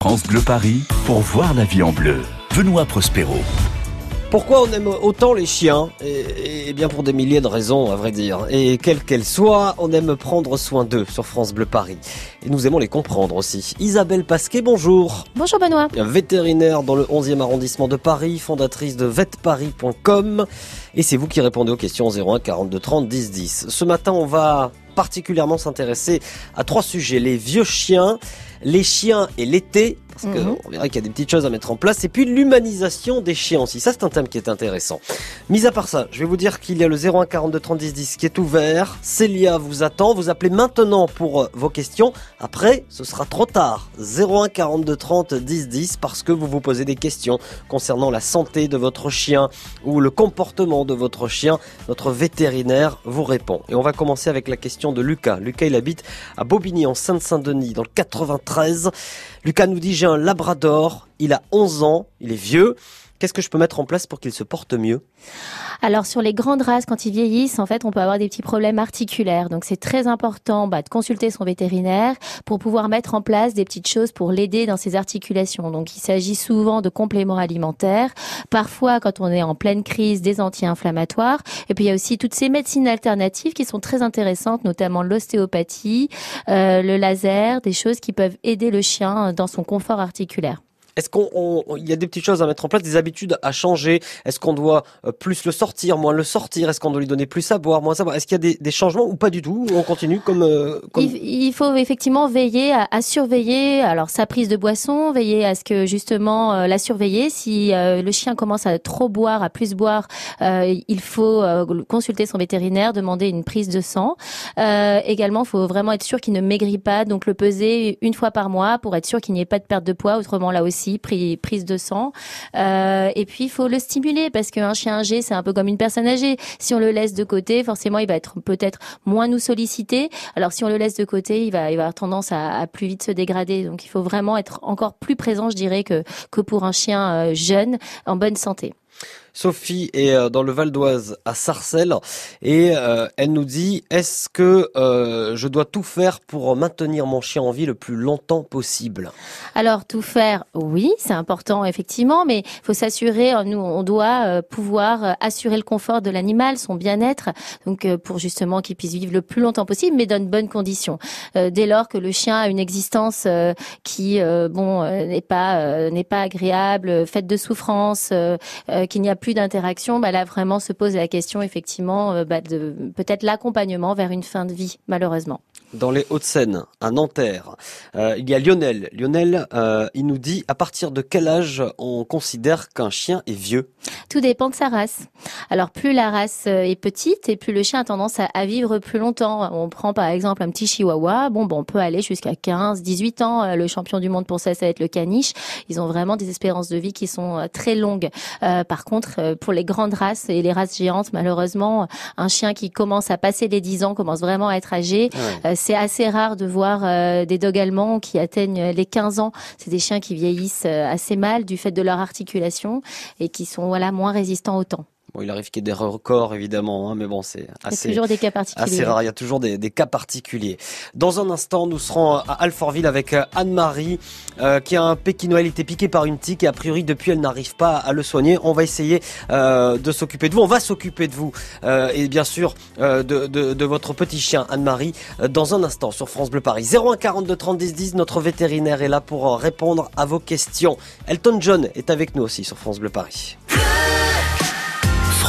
France Bleu Paris pour voir la vie en bleu. Benoît Prospero. Pourquoi on aime autant les chiens et, bien pour des milliers de raisons, à vrai dire. Et quelles qu'elles soient, on aime prendre soin d'eux sur France Bleu Paris. Et nous aimons les comprendre aussi. Isabelle Pasquet, bonjour. Bonjour Benoît. Vétérinaire dans le 11e arrondissement de Paris, fondatrice de vetparis.com. Et c'est vous qui répondez aux questions 01 42 30 10 10. Ce matin, on va particulièrement s'intéresser à trois sujets. Les vieux chiens, les chiens et l'été, parce qu'on mhm. verra qu'il y a des petites choses à mettre en place, et puis l'humanisation des chiens aussi. Ça, c'est un thème qui est intéressant. Mis à part ça, je vais vous dire qu'il y a le 01 42 30 10 10 qui est ouvert. Célia vous attend. Vous appelez maintenant pour euh, vos questions. Après, ce sera trop tard. 01 42 30 10 10 parce que vous vous posez des questions concernant la santé de votre chien ou le comportement de votre chien. Notre vétérinaire vous répond. Et on va commencer avec la question de Lucas. Lucas, il habite à Bobigny en Seine-Saint-Denis dans le 93. Lucas nous dit j'ai un labrador, il a 11 ans, il est vieux. Qu'est-ce que je peux mettre en place pour qu'il se porte mieux? Alors sur les grandes races, quand ils vieillissent, en fait, on peut avoir des petits problèmes articulaires. Donc c'est très important bah, de consulter son vétérinaire pour pouvoir mettre en place des petites choses pour l'aider dans ses articulations. Donc il s'agit souvent de compléments alimentaires, parfois quand on est en pleine crise, des anti-inflammatoires. Et puis il y a aussi toutes ces médecines alternatives qui sont très intéressantes, notamment l'ostéopathie, euh, le laser, des choses qui peuvent aider le chien dans son confort articulaire. Est-ce qu'il y a des petites choses à mettre en place, des habitudes à changer? Est-ce qu'on doit euh, plus le sortir, moins le sortir? Est-ce qu'on doit lui donner plus à boire, moins à boire? Est-ce qu'il y a des, changements ou pas du tout? On continue comme, euh, Il, faut effectivement veiller à, surveiller alors sa prise de boisson, veiller à ce que justement euh, la surveiller. Si le chien commence à trop boire, à plus boire, il faut consulter son vétérinaire, demander une prise de sang. également, il faut vraiment être sûr qu'il ne maigrit pas, donc le peser une fois par mois pour être sûr qu'il n'y ait pas de perte de poids. Autrement, là aussi prise de sang. Euh, et puis il faut le stimuler parce qu'un chien âgé, c'est un peu comme une personne âgée. Si on le laisse de côté, forcément, il va être peut-être moins nous solliciter. Alors si on le laisse de côté, il va, il va avoir tendance à, plus vite se dégrader. Donc il faut vraiment être encore plus présent, je dirais, que, que pour un chien euh, jeune en bonne santé. Sophie est euh, dans le Val d'Oise à Sarcelles et euh, elle nous dit est-ce que euh, je dois tout faire pour maintenir mon chien en vie le plus longtemps possible? Alors tout faire, oui, c'est important effectivement, mais il faut s'assurer, nous on doit pouvoir assurer le confort de l'animal, son bien-être, donc pour justement qu'il puisse vivre le plus longtemps possible, mais dans de bonnes conditions. dès lors que le chien a une existence qui bon n'est pas n'est pas agréable, faite de souffrance, qu'il n'y a plus d'interaction, bah là vraiment se pose la question effectivement euh, bah, de peut-être l'accompagnement vers une fin de vie, malheureusement dans les Hauts-de-Seine, à Nanterre. Euh, il y a Lionel. Lionel, euh, il nous dit à partir de quel âge on considère qu'un chien est vieux? Tout dépend de sa race. Alors plus la race euh, est petite et plus le chien a tendance à, vivre plus longtemps. On prend par exemple un petit chihuahua, bon, bon on peut aller jusqu'à 15, 18 ans. Le champion du monde pour ça, ça va être le caniche. Ils ont vraiment des espérances de vie qui sont très longues. par contre, pour les grandes races et les races géantes, malheureusement, un chien qui commence à passer les 10 ans commence vraiment à être âgé c'est assez rare de voir euh, des dogs allemands qui atteignent les 15 ans. C'est des chiens qui vieillissent euh, assez mal du fait de leur articulation et qui sont voilà moins résistants au temps. Bon, il arrive qu'il y ait des records, évidemment, hein, mais bon, c'est assez, toujours des cas particuliers. assez rare. Il y a toujours des, des, cas particuliers. Dans un instant, nous serons à Alfortville avec euh, Anne-Marie, euh, qui a un pékinois. Elle était piqué par une tique et a priori, depuis, elle n'arrive pas à le soigner. On va essayer euh, de s'occuper de vous. On va s'occuper de vous euh, et bien sûr euh, de, de, de, votre petit chien, Anne-Marie, euh, dans un instant sur France Bleu Paris. 01 42 30 10 10, notre vétérinaire est là pour répondre à vos questions. Elton John est avec nous aussi sur France Bleu Paris.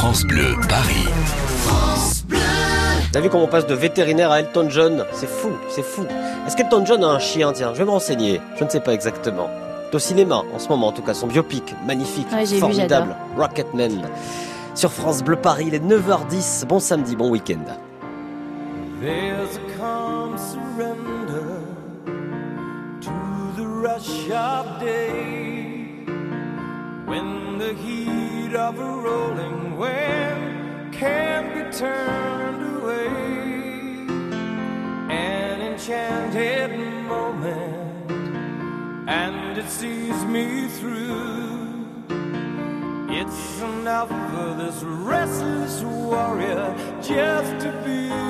France Bleu Paris. France Bleu. T'as vu comment on passe de vétérinaire à Elton John? C'est fou, c'est fou. Est-ce qu'Elton John a un chien? Tiens, je vais me renseigner. Je ne sais pas exactement. Au cinéma, en ce moment, en tout cas, son biopic, magnifique, formidable, Rocketman. Sur France Bleu Paris, il est 9h10. Bon samedi, bon week-end. There's a calm surrender to the rush of day when the heat of a rolling when can't be turned away. An enchanted moment, and it sees me through. It's enough for this restless warrior just to be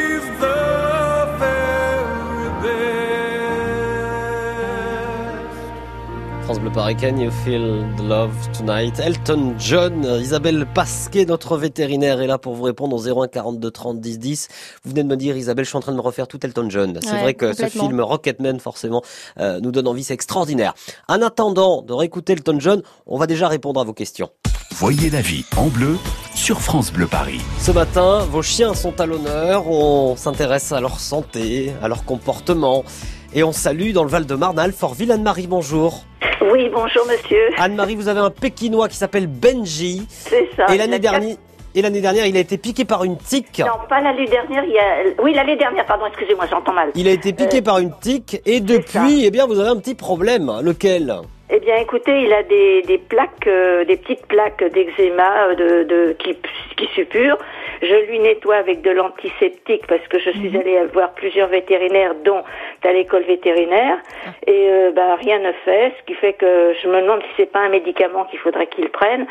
France Bleu Paris, can you feel the love tonight? Elton John, Isabelle Pasquet, notre vétérinaire, est là pour vous répondre au 01 42 30 10 10. Vous venez de me dire, Isabelle, je suis en train de me refaire tout Elton John. C'est Ouais, vrai que ce film Rocketman, forcément, euh, nous donne envie, c'est extraordinaire. En attendant de réécouter Elton John, on va déjà répondre à vos questions. Voyez la vie en bleu sur France Bleu Paris. Ce matin, vos chiens sont à l'honneur. On s'intéresse à leur santé, à leur comportement. Et on salue dans le Val-de-Marne, Alfortville, Anne-Marie, bonjour. Oui, bonjour monsieur. Anne-Marie, vous avez un Pékinois qui s'appelle Benji. C'est ça. Et l'année dernière, et l'année dernière, il a été piqué par une tique. Non, pas l'année dernière. Il y a... Oui, l'année dernière, pardon, excusez-moi, j'entends mal. Il a été piqué Euh, par une tique et depuis, eh bien, vous avez un petit problème. Lequel? Eh bien, écoutez, il a des, des plaques, euh, des petites plaques d'eczéma euh, de, de, qui, qui suppurent. Je lui nettoie avec de l'antiseptique parce que je suis allée voir plusieurs vétérinaires, dont à l'école vétérinaire, et euh, bah, rien ne fait, ce qui fait que je me demande si c'est pas un médicament qu'il faudrait qu'il prenne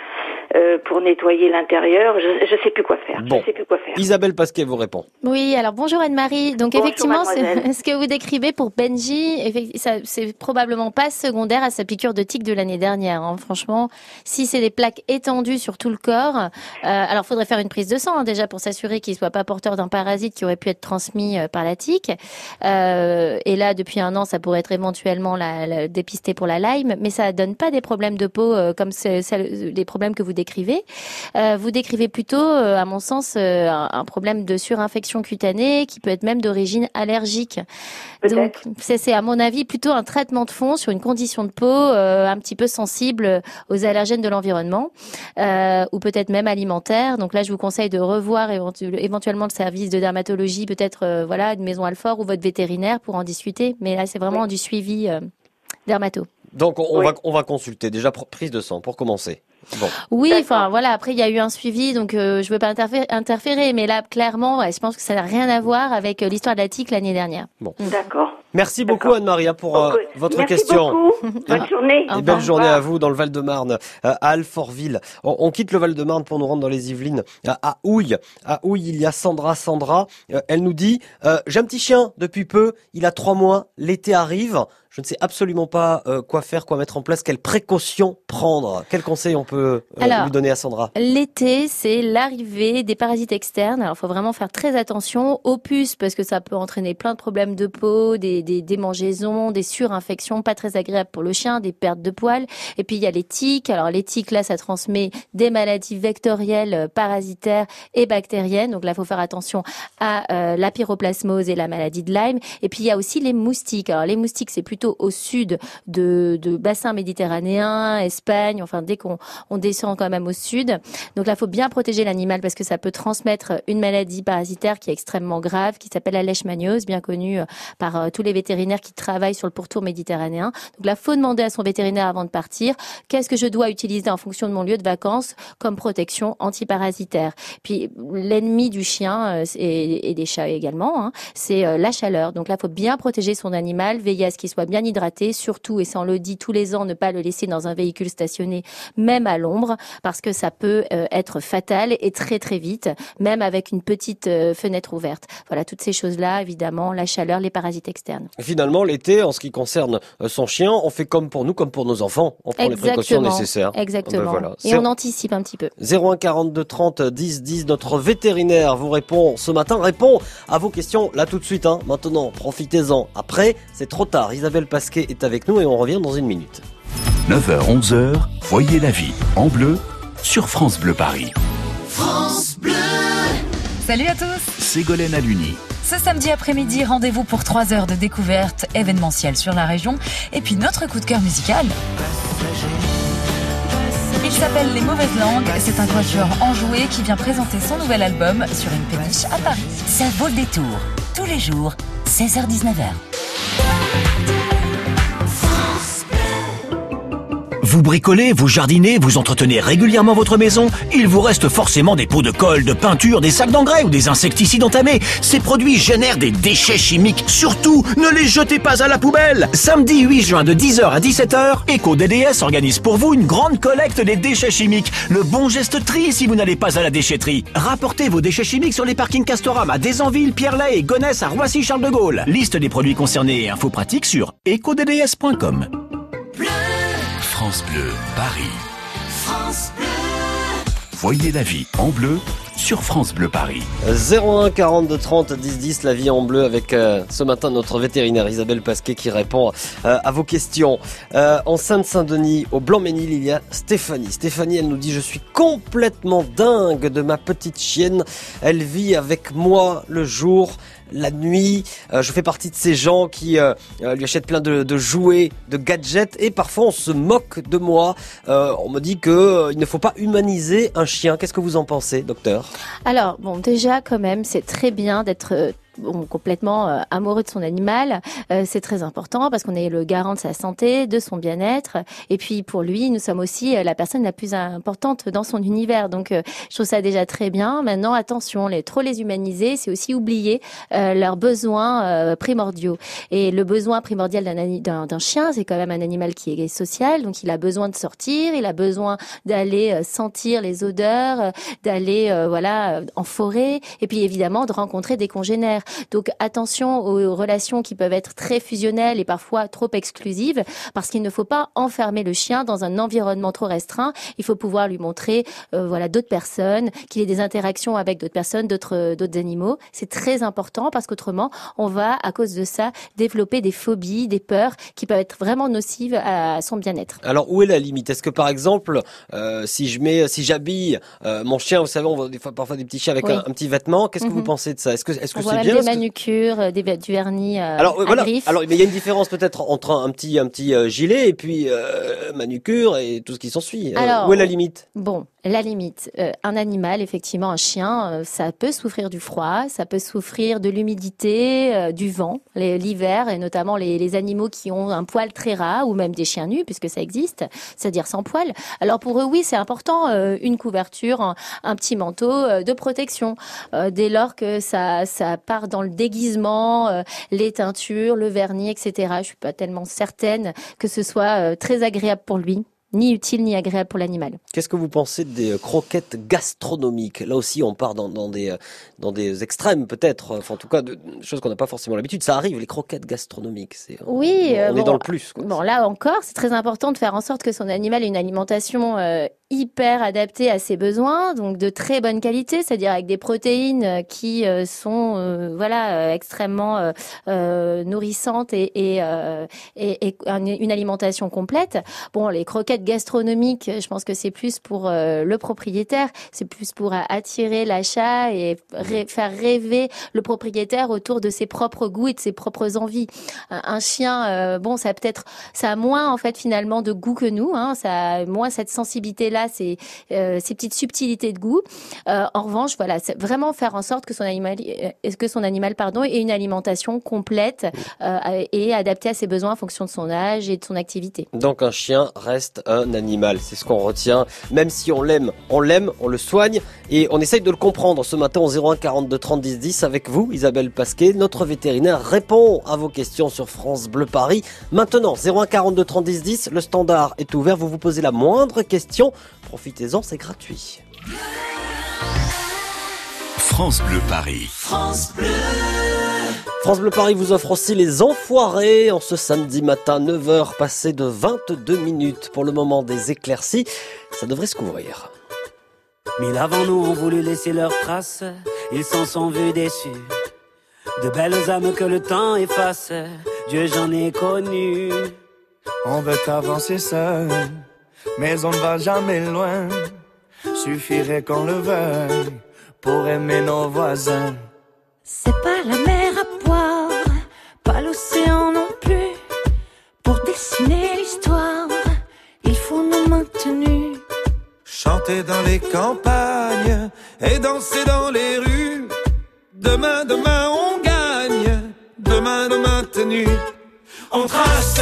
euh, pour nettoyer l'intérieur. Je, je sais plus quoi faire. Bon. Je sais plus quoi faire. Isabelle Pasquet vous répond. Oui, alors bonjour Anne-Marie. Donc Bonjour, effectivement, ce que vous décrivez pour Benji, c'est probablement pas secondaire à sa piqûre de tique de l'année dernière. hein. Franchement, si c'est des plaques étendues sur tout le corps, euh, alors faudrait faire une prise de sang hein, déjà pour s'assurer qu'il soit pas porteur d'un parasite qui aurait pu être transmis euh, par la tique. Euh, et là, depuis un an, ça pourrait être éventuellement la, la- dépisté pour la Lyme, mais ça donne pas des problèmes de peau euh, comme c'est- les problèmes que vous décrivez. Euh, vous décrivez plutôt, à mon sens, un, un problème de surinfection cutanée qui peut être même d'origine allergique. Donc, c'est c'est, à mon avis plutôt un traitement de fond sur une condition de peau euh, un petit peu sensible aux allergènes de l'environnement ou peut-être même alimentaire. Donc là, je vous conseille de revoir éventu- éventuellement le service de dermatologie, peut-être euh, voilà une maison Alfort ou votre vétérinaire pour en discuter. Mais là, c'est vraiment du suivi euh, dermato. Donc on, Oui. va on va consulter déjà pr- prise de sang pour commencer. Bon, Oui, enfin voilà. Après, il y a eu un suivi, donc euh, je veux pas interférer, interférer, mais là, clairement, ouais, je pense que ça n'a rien à voir avec euh, l'histoire de la tique l'année dernière. D'accord. Merci beaucoup. Anne-Maria pour euh, votre Merci question. beaucoup. Bonne journée. Et belle journée à vous dans le Val-de-Marne, euh, à Alfortville. On, on quitte le Val-de-Marne pour nous rendre dans les Yvelines, à, à Houille. À Houille, il y a Sandra. Sandra, euh, elle nous dit euh, J'ai un petit chien depuis peu, il a trois mois, l'été arrive. Je ne sais absolument pas euh, quoi faire, quoi mettre en place, quelles précautions prendre. Quel conseil on peut euh, Alors, lui donner à Sandra? L'été, c'est l'arrivée des parasites externes. Alors, il faut vraiment faire très attention aux puces parce que ça peut entraîner plein de problèmes de peau, des, des démangeaisons, des surinfections pas très agréables pour le chien, des pertes de poils. Et puis, il y a les tiques. Alors, les tiques, là, ça transmet des maladies vectorielles, euh, parasitaires et bactériennes. Donc là, il faut faire attention à euh, la pyroplasmose et la maladie de Lyme. Et puis, il y a aussi les moustiques. Alors, les moustiques, c'est plutôt au sud de, de bassin méditerranéen, Espagne. Enfin, dès qu'on on descend quand même au sud. Donc là, il faut bien protéger l'animal parce que ça peut transmettre une maladie parasitaire qui est extrêmement grave, qui s'appelle la leishmaniose, bien connue euh, par euh, tous les vétérinaires qui travaillent sur le pourtour méditerranéen. Donc là, faut demander à son vétérinaire avant de partir qu'est-ce que je dois utiliser en fonction de mon lieu de vacances comme protection antiparasitaire. Puis l'ennemi du chien euh, et, des chats également, hein, c'est la chaleur. Donc là, faut bien protéger son animal, veiller à ce qu'il soit bien hydraté, surtout et ça on le dit tous les ans, ne pas le laisser dans un véhicule stationné, même à l'ombre, parce que ça peut euh, être fatal et très très vite, même avec une petite euh, fenêtre ouverte. Voilà, toutes ces choses-là, évidemment, la chaleur, les parasites externes. Finalement, l'été, en ce qui concerne euh, son chien, on fait comme pour nous, comme pour nos enfants. On prend les précautions Exactement. nécessaires. Exactement. Ben voilà. Et on anticipe un petit peu. 01 42 30 10 10 notre vétérinaire vous répond ce matin répond à vos questions là tout de suite hein. maintenant profitez-en après c'est trop tard Isabelle Pasquet est avec nous et on revient dans une minute 9h, 11h, voyez la vie en bleu sur France Bleu Paris. Salut à tous Ségolène Aluni. Ce samedi après-midi, rendez-vous pour 3 heures de découverte événementielle sur la région et puis notre coup de cœur musical. Il s'appelle Les Mauvaises Langues, c'est un quatuor enjoué qui vient présenter son nouvel album sur une péniche à Paris. Ça vaut le détour. Tous les jours, 16h-19h. Vous bricolez, vous jardinez, vous entretenez régulièrement votre maison Il vous reste forcément des pots de colle, de peinture, des sacs d'engrais ou des insecticides entamés. Ces produits génèrent des déchets chimiques. Surtout, ne les jetez pas à la poubelle Samedi 8 juin de 10h à 17h, EcoDDS organise pour vous une grande collecte des déchets chimiques. Le bon geste tri si vous n'allez pas à la déchetterie. Rapportez vos déchets chimiques sur les parkings Castorama, Desanville, Pierre-Lay et Gonesse à Roissy-Charles de Gaulle. Liste des produits concernés et infos pratiques sur ecodds.com. France Bleu Paris. Voyez la vie en bleu sur France Bleu Paris. 01 42 30 10 10 la vie en bleu avec euh, ce matin notre vétérinaire Isabelle Pasquet qui répond euh, à vos questions Euh, en Seine-Saint-Denis au Blanc-Ménil il y a Stéphanie Stéphanie elle nous dit je suis complètement dingue de ma petite chienne elle vit avec moi le jour la nuit, Euh, je fais partie de ces gens qui euh, euh, lui achètent plein de, de jouets, de gadgets, et parfois on se moque de moi. Euh, on me dit que euh, il ne faut pas humaniser un chien. Qu'est-ce que vous en pensez, docteur? Alors, bon, déjà, quand même, c'est très bien d'être complètement euh, amoureux de son animal. Euh, c'est très important parce qu'on est le garant de sa santé, de son bien-être. Et puis, pour lui, nous sommes aussi euh, la personne la plus importante dans son univers. Donc, je trouve ça déjà très bien. Maintenant, attention, les, trop les humaniser, c'est aussi oublier leurs besoins primordiaux. Et le besoin primordial d'un chien, c'est quand même un animal qui est social. Donc, il a besoin de sortir, il a besoin d'aller sentir les odeurs, d'aller voilà en forêt et puis évidemment de rencontrer des congénères. Donc attention aux relations qui peuvent être très fusionnelles et parfois trop exclusives parce qu'il ne faut pas enfermer le chien dans un environnement trop restreint. Il faut pouvoir lui montrer euh, voilà d'autres personnes, qu'il ait des interactions avec d'autres personnes, d'autres d'autres animaux. C'est très important parce qu'autrement on va à cause de ça développer des phobies, des peurs qui peuvent être vraiment nocives à son bien-être. Alors où est la limite? Est-ce que par exemple, euh, si je mets, si j'habille euh, mon chien, vous savez, on voit des fois, parfois des petits chiens avec Oui. un, un petit vêtement. Qu'est-ce que vous Mhm. pensez de ça? Est-ce que, est-ce que c'est bien des manucures, euh, des, du vernis euh, Alors euh, à voilà. Alors mais il y a une différence peut-être entre un, un petit un petit gilet et puis euh, manucure et tout ce qui s'ensuit. Où est la limite? Bon, la limite, euh, un animal, effectivement, un chien, euh, ça peut souffrir du froid, ça peut souffrir de l'humidité, euh, du vent, l'hiver, et notamment les, les animaux qui ont un poil très ras, ou même des chiens nus, puisque ça existe, c'est-à-dire sans poil. Alors pour eux, oui, c'est important, euh, une couverture, un, petit manteau euh, de protection. Euh, dès lors que ça, ça part dans le déguisement, les teintures, le vernis, etc., je suis pas tellement certaine que ce soit très agréable pour lui, ni utile ni agréable pour l'animal. Qu'est-ce que vous pensez des euh, croquettes gastronomiques? Là aussi, on part dans, dans des, euh, dans des extrêmes peut-être, enfin en tout cas, de choses qu'on n'a pas forcément l'habitude. Ça arrive, les croquettes gastronomiques. C'est, Oui, on, euh, est bon, dans le plus. quoi. Bon, là encore, c'est très important de faire en sorte que son animal ait une alimentation euh, hyper adaptée à ses besoins, donc de très bonne qualité, c'est-à-dire avec des protéines euh, qui euh, sont euh, voilà extrêmement euh, nourrissantes et, et, euh, et, et un- une alimentation complète. Bon, les croquettes gastronomiques, je pense que c'est plus pour le propriétaire, c'est plus pour attirer l'achat et ré- faire rêver le propriétaire autour de ses propres goûts et de ses propres envies. Un, chien, bon, ça peut-être, ça a moins en fait finalement de goût que nous, hein, ça a moins cette sensibilité-là, ces, euh, ces petites subtilités de goût. Euh, en revanche, voilà, c'est vraiment faire en sorte que son animal, euh, que son animal, pardon, ait une alimentation complète et adaptée à ses besoins en fonction de son âge et de son activité. Donc un chien reste un animal, c'est ce qu'on retient. Même si on l'aime, on l'aime, on le soigne et on essaye de le comprendre ce matin au 01 42 30 10 10 avec vous, Isabelle Pasquet. Notre vétérinaire répond à vos questions sur France Bleu Paris. Maintenant, 01 42 30 10 10, le standard est ouvert. Vous vous posez la moindre question, profitez-en, c'est gratuit. France Bleu Paris. France Bleu Paris vous offre aussi les enfoirés en ce samedi matin, 9h passé de 22 minutes pour le moment des éclaircies. Ça devrait se couvrir. Mille avant nous ont voulu laisser leurs traces, ils s'en sont vus déçus. De belles âmes que le temps efface, Dieu j'en ai connu. On veut avancer seul, mais on ne va jamais loin. Suffirait qu'on le veuille pour aimer nos voisins. C'est pas la mer à boire, pas l'océan non plus. Pour dessiner l'histoire, il faut nous maintenir. Chanter dans les campagnes et danser dans les rues. Demain, demain, on gagne. Demain, demain, tenu. On. Trace.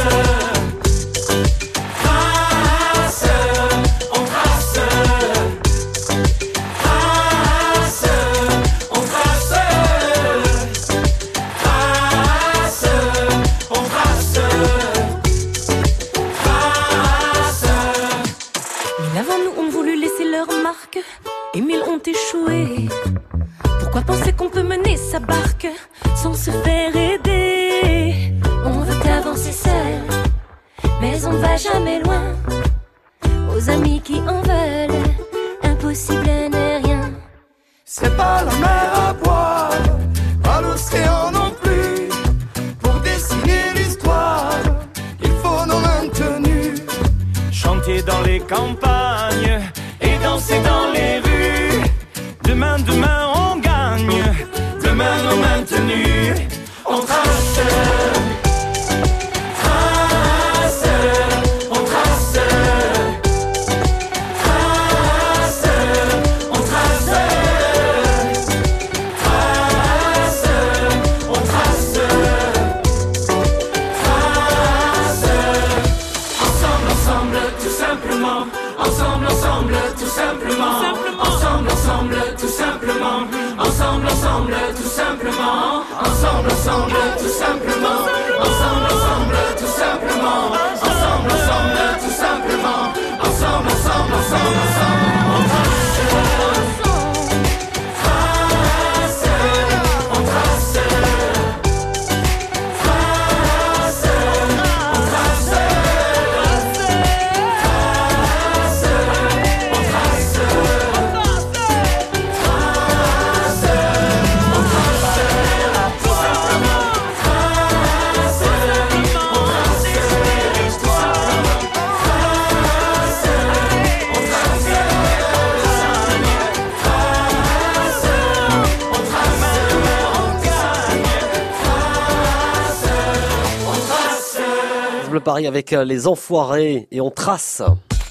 Paris avec euh, les enfoirés et on trace.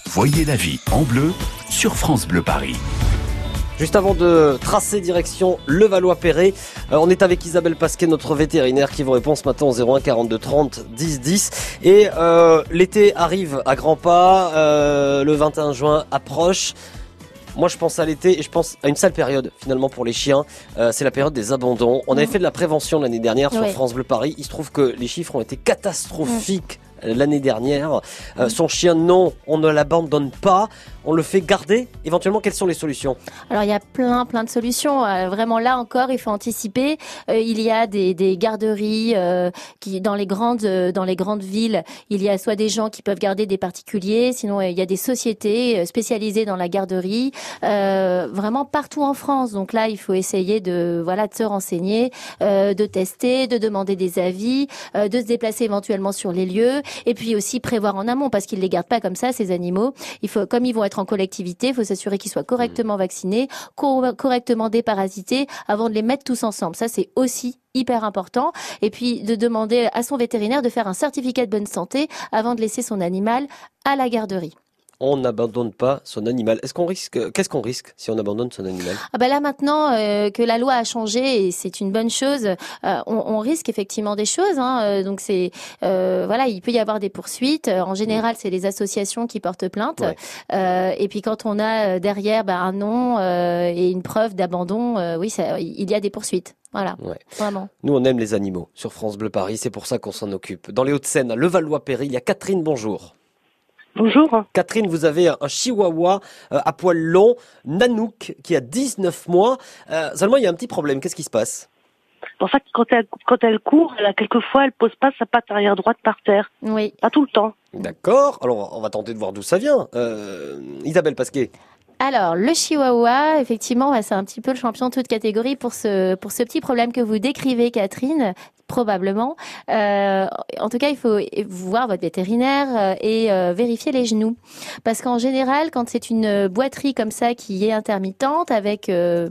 Voyez la vie en bleu sur France Bleu Paris. Juste avant de tracer direction Levallois-Perret, euh, on est avec Isabelle Pasquet, notre vétérinaire, qui vous répond ce matin au 01 42 30 10 10. Et euh, l'été arrive à grands pas, euh, le 21 juin approche. Moi, je pense à l'été et je pense à une sale période finalement pour les chiens. Euh, c'est la période des abandons. On avait fait de la prévention l'année dernière sur Ouais. France Bleu Paris. Il se trouve que les chiffres ont été catastrophiques euh, l'année dernière. Euh, son chien, non, on ne l'abandonne pas. On le fait garder. Éventuellement, quelles sont les solutions? Alors il y a plein plein de solutions. Euh, vraiment là encore, il faut anticiper. Euh, il y a des, des garderies euh, qui dans les grandes euh, dans les grandes villes, il y a soit des gens qui peuvent garder des particuliers, sinon euh, il y a des sociétés spécialisées dans la garderie. Vraiment partout en France. Donc là, il faut essayer de voilà de se renseigner, de tester, de demander des avis, de se déplacer éventuellement sur les lieux, et puis aussi prévoir en amont parce qu'ils les gardent pas comme ça ces animaux. Il faut comme ils vont être en collectivité, il faut s'assurer qu'ils soient correctement vaccinés, cor- correctement déparasités avant de les mettre tous ensemble. Ça c'est aussi hyper important. Et puis de demander à son vétérinaire de faire un certificat de bonne santé avant de laisser son animal à la garderie. On n'abandonne pas son animal. Est-ce qu'on risque Qu'est-ce qu'on risque si on abandonne son animal? Ah bah là maintenant euh, que la loi a changé et c'est une bonne chose, euh, on, on risque effectivement des choses. Hein, euh, donc c'est euh, voilà, il peut y avoir des poursuites. En général, c'est les associations qui portent plainte. Ouais. Et puis quand on a derrière bah, un nom et une preuve d'abandon, oui, ça, il y a des poursuites. Voilà, Ouais. vraiment. Nous, on aime les animaux sur France Bleu Paris. C'est pour ça qu'on s'en occupe. Dans les Hauts-de-Seine, à Levallois-Perry, il y a Catherine. Bonjour. Bonjour. Catherine, vous avez un chihuahua euh, à poil long, Nanook, qui a 19 mois. Euh, seulement, il y a un petit problème. Qu'est-ce qui se passe? En fait, quand elle, quand elle court, elle a quelquefois, elle pose pas sa patte arrière droite par terre. Oui. Pas tout le temps. D'accord. Alors, on va tenter de voir d'où ça vient. Euh, Isabelle Pasquet. Alors, le chihuahua, effectivement, ouais, c'est un petit peu le champion de toute catégorie pour ce, pour ce petit problème que vous décrivez, Catherine, probablement. Euh, en tout cas, il faut voir votre vétérinaire euh, et euh, vérifier les genoux. Parce qu'en général, quand c'est une boiterie comme ça qui est intermittente, avec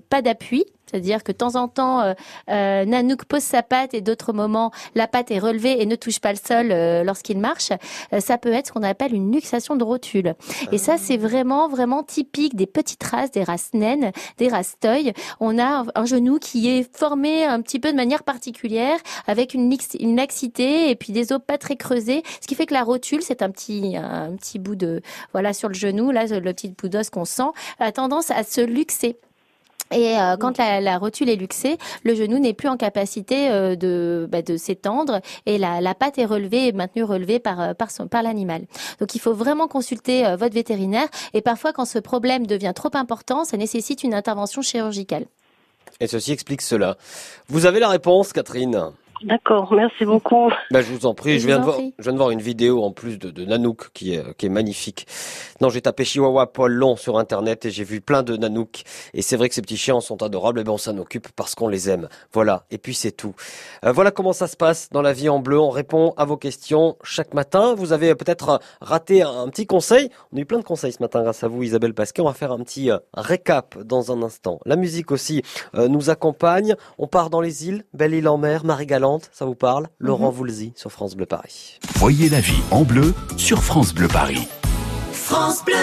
pas d'appui, c'est-à-dire que de temps en temps, euh, euh, Nanook pose sa patte et d'autres moments, la patte est relevée et ne touche pas le sol euh, lorsqu'il marche. Euh, ça peut être ce qu'on appelle une luxation de rotule. Et ça, c'est vraiment, vraiment typique des petites races, des races naines, des races toy. On a un, genou qui est formé un petit peu de manière particulière, avec une, une laxité et puis des os pas très creusés, ce qui fait que la rotule, c'est un petit, un petit bout de, voilà, sur le genou, là, le petit bout d'os qu'on sent, a tendance à se luxer. Et euh, quand la, la rotule est luxée, le genou n'est plus en capacité euh, de, bah, de s'étendre et la, la patte est relevée et maintenue relevée par, euh, par, son, par l'animal. Donc il faut vraiment consulter euh, votre vétérinaire et parfois quand ce problème devient trop important, ça nécessite une intervention chirurgicale. Et ceci explique cela. Vous avez la réponse, Catherine D'accord, merci beaucoup. Ben, je vous en prie, Je je viens, de en voir, je viens de voir une vidéo en plus de, de Nanook qui est, qui est magnifique. Non, j'ai tapé Chihuahua Paul Long sur internet et j'ai vu plein de Nanook. Et c'est vrai que ces petits chiens sont adorables et ben on s'en occupe parce qu'on les aime. Voilà, et puis c'est tout. Euh, voilà comment ça se passe dans la vie en bleu. On répond à vos questions chaque matin. Vous avez peut-être raté un, petit conseil. On a eu plein de conseils ce matin grâce à vous Isabelle Pasquet. On va faire un petit euh, récap dans un instant. La musique aussi euh, nous accompagne. On part dans les îles, Belle-Île-en-Mer, Marie-Galante, ça vous parle? Laurent Voulzy sur France Bleu Paris. Voyez la vie en bleu sur France Bleu Paris. France Bleu.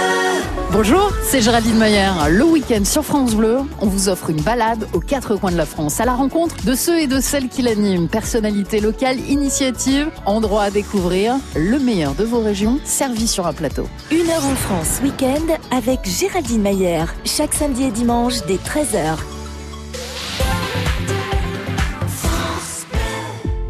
Bonjour, c'est Géraldine Mayer. Le week-end sur France Bleu, on vous offre une balade aux quatre coins de la France à la rencontre de ceux et de celles qui l'animent. Personnalités locales, initiatives, endroits à découvrir, le meilleur de vos régions servi sur un plateau. Une heure en France, week-end avec Géraldine Mayer. Chaque samedi et dimanche dès 13h.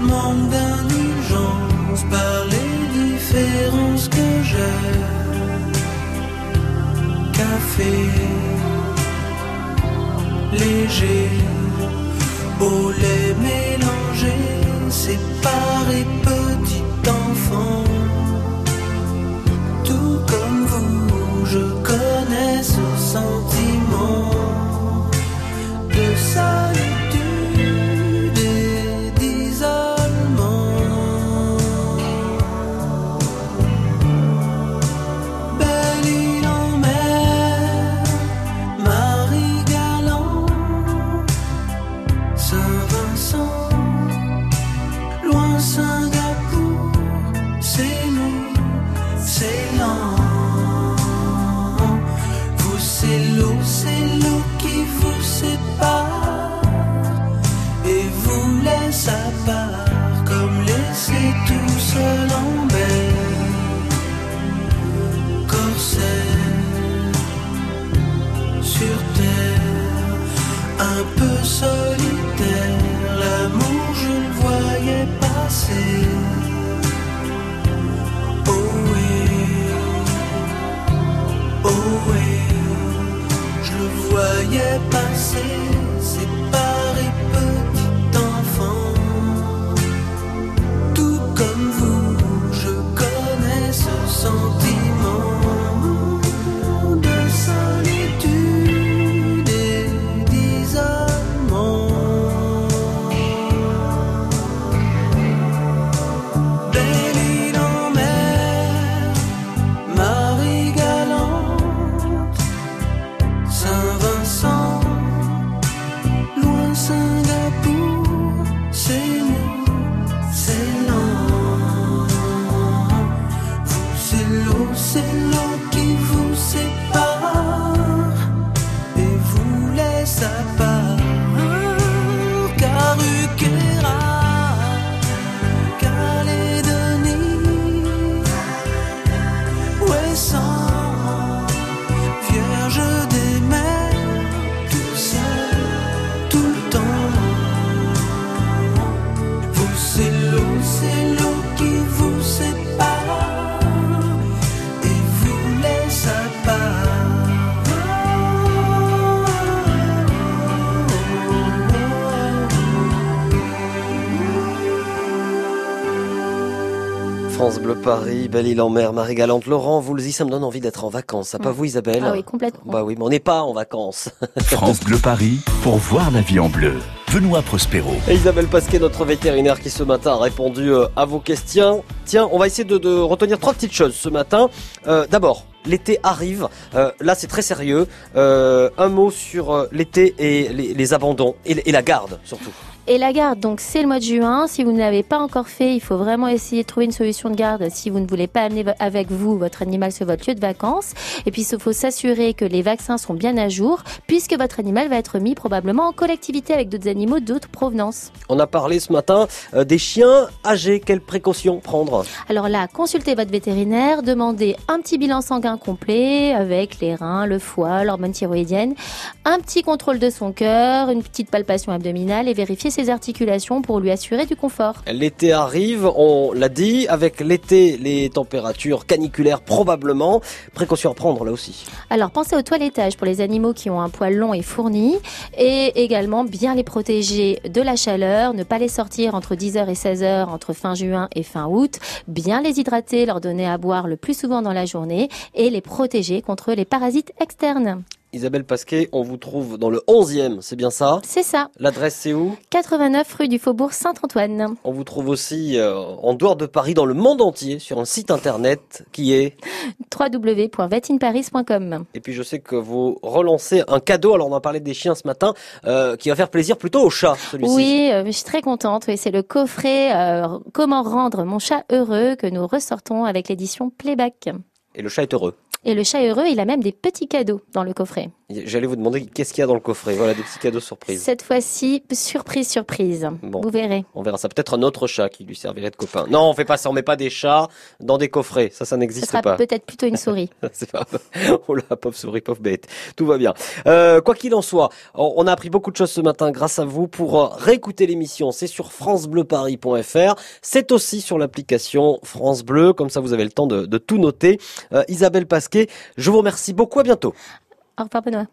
Manque d'indulgence par les différences que j'ai. Café léger, au lait mélangé, séparé petit enfant. Tout comme vous, je connais ce sentiment Belle Île en Mer, Marie Galante. Laurent, vous le dites, ça me donne envie d'être en vacances. Ça pas vous, Isabelle Ah oui, complètement. Bah oui, mais on n'est pas en vacances. France Bleu Paris pour voir la vie en bleu. Benoît Prospero. Et Isabelle Pasquet, notre vétérinaire qui ce matin a répondu euh, à vos questions. Tiens, on va essayer de, de retenir trois petites choses ce matin. Euh, D'abord, l'été arrive. Euh, là, c'est très sérieux. Euh, un mot sur l'été et les, les abandons et, et la garde surtout. Et la garde, donc c'est le mois de juin. Si vous ne l'avez pas encore fait, il faut vraiment essayer de trouver une solution de garde si vous ne voulez pas amener avec vous votre animal sur votre lieu de vacances. Et puis il faut s'assurer que les vaccins sont bien à jour, puisque votre animal va être mis probablement en collectivité avec d'autres animaux d'autres provenances. On a parlé ce matin euh, des chiens âgés. Quelles précautions prendre? Alors là, consultez votre vétérinaire, demandez un petit bilan sanguin complet avec les reins, le foie, l'hormone thyroïdienne, un petit contrôle de son cœur, une petite palpation abdominale et vérifier ses articulations pour lui assurer du confort. L'été arrive, on l'a dit, avec l'été, les températures caniculaires probablement. Précautions à prendre là aussi. Alors pensez au toilettage pour les animaux qui ont un poil long et fourni et également bien les protéger de la chaleur, ne pas les sortir entre 10h et 16h entre fin juin et fin août, bien les hydrater, leur donner à boire le plus souvent dans la journée et les protéger contre les parasites externes. Isabelle Pasquet, on vous trouve dans le 11e, c'est bien ça? C'est ça. L'adresse c'est où? 89 rue du Faubourg Saint-Antoine. On vous trouve aussi euh, en dehors de Paris, dans le monde entier, sur un site internet qui est... www.vetinparis.com. Et puis je sais que vous relancez un cadeau, alors on en parlait des chiens ce matin, euh, qui va faire plaisir plutôt aux chats, celui-ci. Oui, euh, je suis très contente. Oui, c'est le coffret Comment rendre mon chat heureux que nous ressortons avec l'édition Playback. Et le chat est heureux. Et le chat heureux, il a même des petits cadeaux dans le coffret. J'allais vous demander qu'est-ce qu'il y a dans le coffret. Voilà, des petits cadeaux surprises. Cette fois-ci, surprise, surprise. Bon. Vous verrez. On verra ça. Peut-être un autre chat qui lui servirait de copain. Non, on fait pas ça. On met pas des chats dans des coffrets. Ça, ça n'existe sera pas. peut-être plutôt une souris. C'est pas... Oh la pauvre souris, pauvre bête. Tout va bien. Euh, quoi qu'il en soit, on a appris beaucoup de choses ce matin grâce à vous. Pour euh, réécouter l'émission, c'est sur francebleuparis.fr. C'est aussi sur l'application France Bleu. Comme ça, vous avez le temps de, de tout noter. Euh, Isabelle Je vous remercie beaucoup. À bientôt. Au revoir Benoît.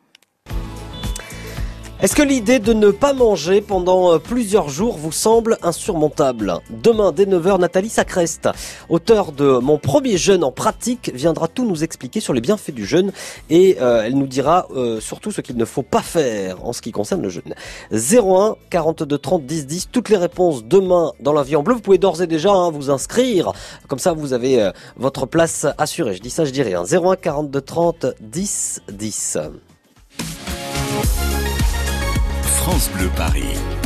Est-ce que l'idée de ne pas manger pendant euh, plusieurs jours vous semble insurmontable? Demain, dès 9h, Nathalie Sacrest, auteure de Mon premier jeûne en pratique, viendra tout nous expliquer sur les bienfaits du jeûne et euh, elle nous dira euh, surtout ce qu'il ne faut pas faire en ce qui concerne le jeûne. 01 42 30 10 10, toutes les réponses demain dans la vie en bleu. Vous pouvez d'ores et déjà hein, vous inscrire, comme ça vous avez votre place assurée. Je dis ça, je dis rien. 01 42 30 10 10. France Bleu Paris.